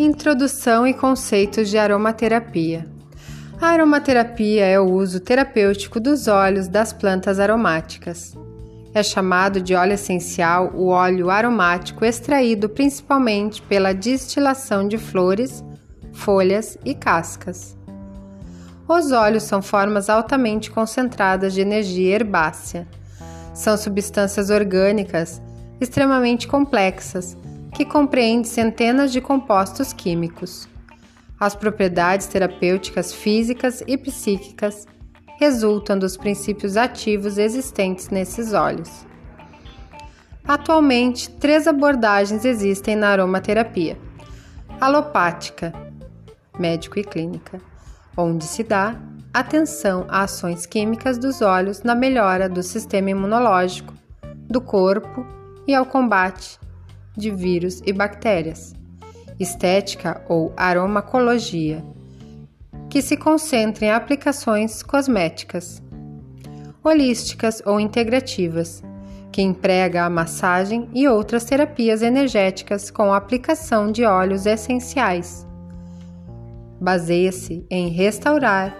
Introdução e conceitos de aromaterapia. A aromaterapia é o uso terapêutico dos óleos das plantas aromáticas. É chamado de óleo essencial o óleo aromático extraído principalmente pela destilação de flores, folhas e cascas. Os óleos são formas altamente concentradas de energia herbácea. São substâncias orgânicas extremamente complexas que compreende centenas de compostos químicos. As propriedades terapêuticas físicas e psíquicas resultam dos princípios ativos existentes nesses óleos. Atualmente, três abordagens existem na aromaterapia: alopática, médico e clínica, onde se dá atenção a ações químicas dos óleos na melhora do sistema imunológico, do corpo e ao combate de vírus e bactérias. Estética ou aromacologia, que se concentra em aplicações cosméticas. Holísticas ou integrativas, que emprega a massagem e outras terapias energéticas com aplicação de óleos essenciais. Baseia-se em restaurar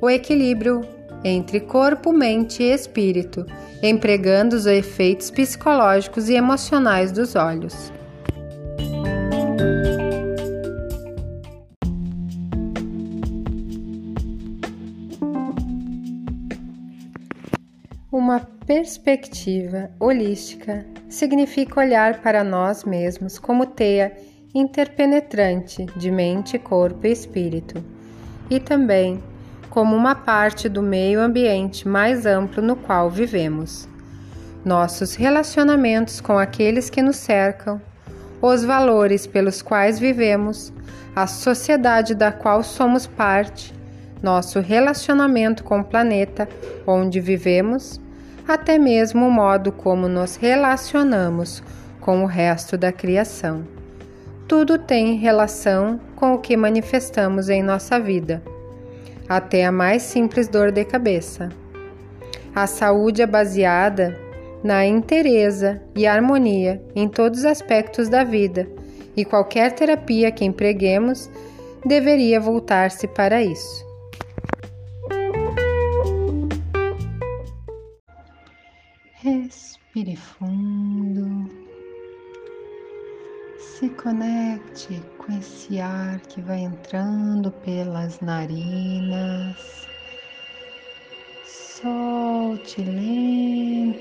o equilíbrio entre corpo, mente e espírito, empregando os efeitos psicológicos e emocionais dos olhos. Uma perspectiva holística significa olhar para nós mesmos como teia interpenetrante de mente, corpo e espírito, e também como uma parte do meio ambiente mais amplo no qual vivemos. Nossos relacionamentos com aqueles que nos cercam, os valores pelos quais vivemos, a sociedade da qual somos parte, nosso relacionamento com o planeta onde vivemos, até mesmo o modo como nos relacionamos com o resto da criação. Tudo tem relação com o que manifestamos em nossa vida até a mais simples dor de cabeça. A saúde é baseada na inteireza e harmonia em todos os aspectos da vida, e qualquer terapia que empreguemos deveria voltar-se para isso. Respire fundo. Se conecte com esse ar que vai entrando pelas narinas. Solte lentamente.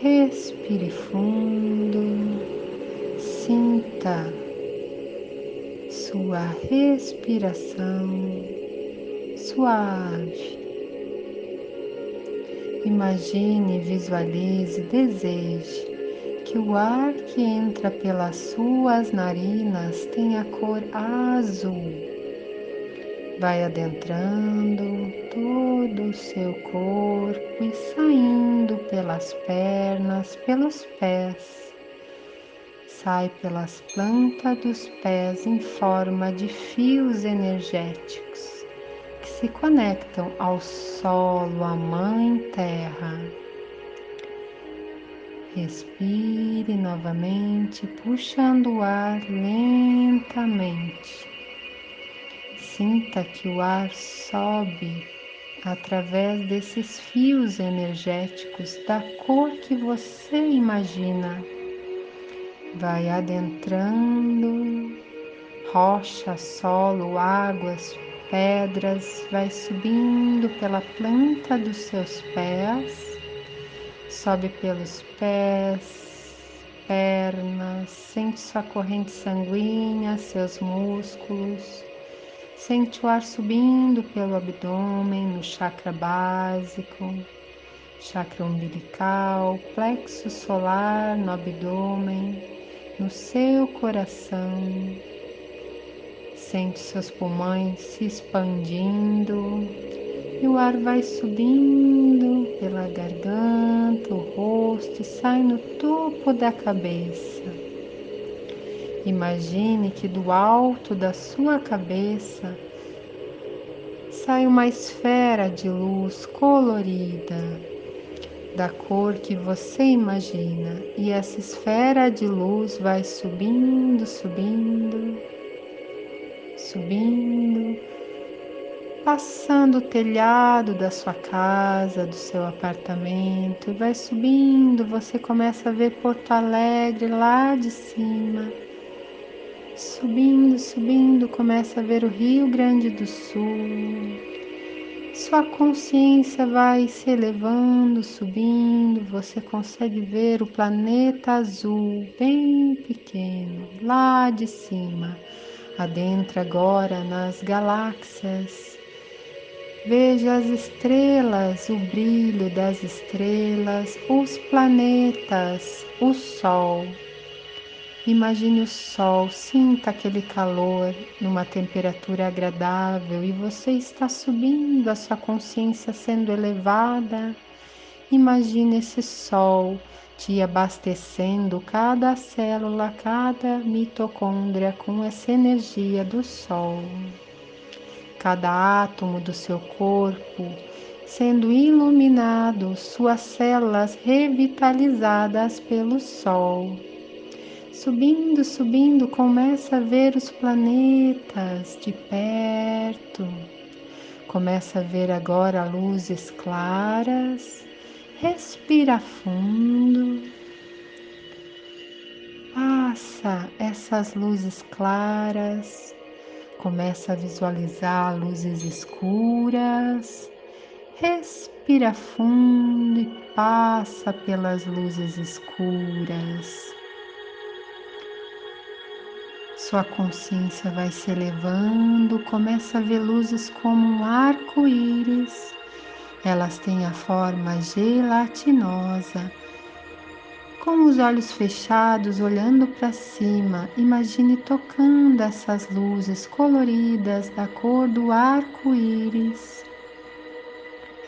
Respire fundo. Sinta sua respiração suave. Imagine, visualize, deseje que o ar que entra pelas suas narinas tenha cor azul. Vai adentrando todo o seu corpo e saindo pelas pernas, pelos pés. Sai pelas plantas dos pés em forma de fios energéticos se conectam ao solo, à Mãe Terra. Respire novamente, puxando o ar lentamente. Sinta que o ar sobe através desses fios energéticos da cor que você imagina. Vai adentrando rocha, solo, águas, pedras, vai subindo pela planta dos seus pés sobe pelos pés, pernas, sente sua corrente sanguínea, seus músculos, sente o ar subindo pelo abdômen, no chakra básico, chakra umbilical, plexo solar no abdômen, no seu coração. Sente seus pulmões se expandindo e o ar vai subindo pela garganta, o rosto e sai no topo da cabeça. Imagine que do alto da sua cabeça sai uma esfera de luz colorida. da cor que você imagina, e essa esfera de luz vai subindo, subindo, subindo, passando o telhado da sua casa, do seu apartamento, e vai subindo. Você começa a ver Porto Alegre lá de cima. Subindo, subindo, começa a ver o Rio Grande do Sul, sua consciência vai se elevando, subindo, você consegue ver o planeta azul bem pequeno, lá de cima. Adentra agora nas galáxias. Veja as estrelas, o brilho das estrelas, os planetas, o Sol. Imagine o sol, sinta aquele calor numa temperatura agradável e você está subindo, a sua consciência sendo elevada. Imagine esse sol te abastecendo cada célula, cada mitocôndria com essa energia do sol. Cada átomo do seu corpo sendo iluminado, suas células revitalizadas pelo sol Subindo, subindo, começa a ver os planetas de perto. Começa a ver agora luzes claras. Respira fundo. Passa essas luzes claras. Começa a visualizar luzes escuras. Respira fundo e passa pelas luzes escuras. Sua consciência vai se elevando, começa a ver luzes como um arco-íris. Elas têm a forma gelatinosa. Com os olhos fechados, olhando para cima, imagine tocando essas luzes coloridas da cor do arco-íris.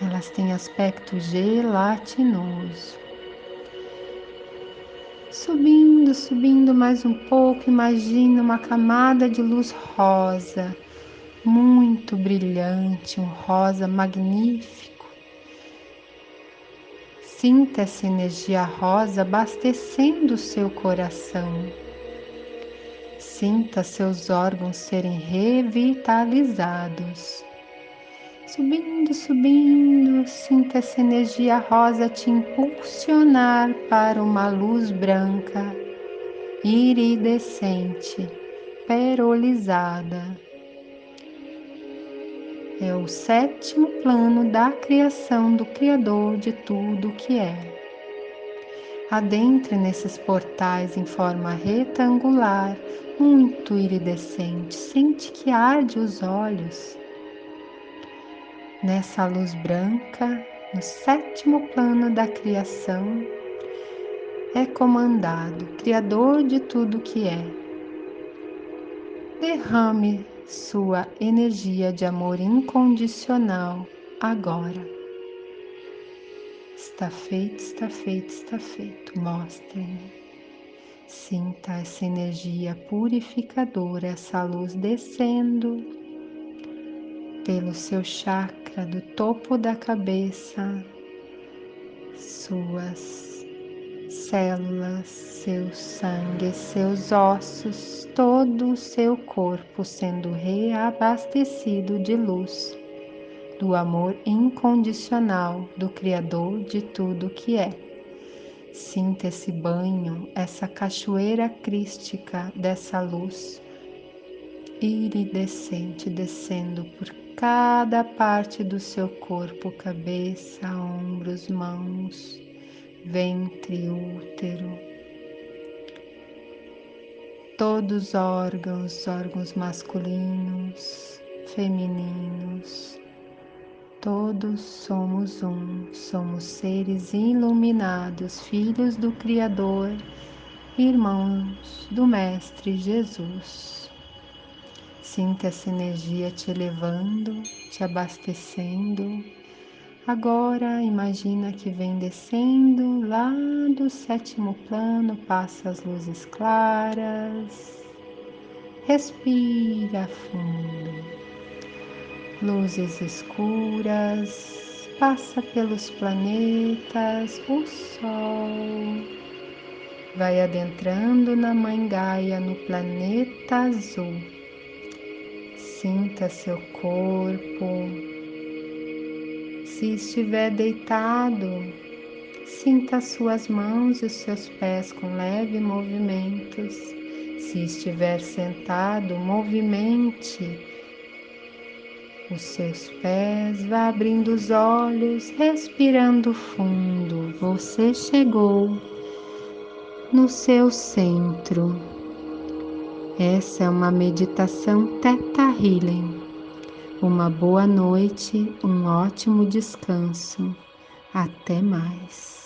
Elas têm aspecto gelatinoso. Subindo, subindo mais um pouco, imagine uma camada de luz rosa, muito brilhante, um rosa magnífico. Sinta essa energia rosa abastecendo seu coração. Sinta seus órgãos serem revitalizados. Subindo, subindo, sinta essa energia rosa te impulsionar para uma luz branca, iridescente, perolizada. É o sétimo plano da criação do Criador de tudo o que é. Adentre nesses portais em forma retangular, muito iridescente, sente que arde os olhos nessa luz branca, no sétimo plano da criação, é comandado, Criador de tudo que é. Derrame sua energia de amor incondicional agora. Está feito, está feito, está feito. Mostre-me. Sinta essa energia purificadora, essa luz descendo pelo seu chakra do topo da cabeça, suas células, seu sangue, seus ossos, todo o seu corpo sendo reabastecido de luz, do amor incondicional do Criador de tudo que é. Sinta esse banho, essa cachoeira crística dessa luz iridescente descendo por cada parte do seu corpo, cabeça, ombros, mãos, ventre, útero, todos os órgãos, órgãos masculinos, femininos, todos somos um, somos seres iluminados, filhos do Criador, irmãos do Mestre Jesus. Sinta essa energia te elevando, te abastecendo. Agora imagina que vem descendo lá do sétimo plano, passa as luzes claras. Respira fundo. Luzes escuras, passa pelos planetas, o Sol vai adentrando na Mãe Gaia no planeta azul. Sinta seu corpo. Se estiver deitado, sinta suas mãos e seus pés com leve movimentos. Se estiver sentado, movimente os seus pés, vá abrindo os olhos, respirando fundo. Você chegou no seu centro. Essa é uma meditação Teta Healing. Uma boa noite, um ótimo descanso. Até mais.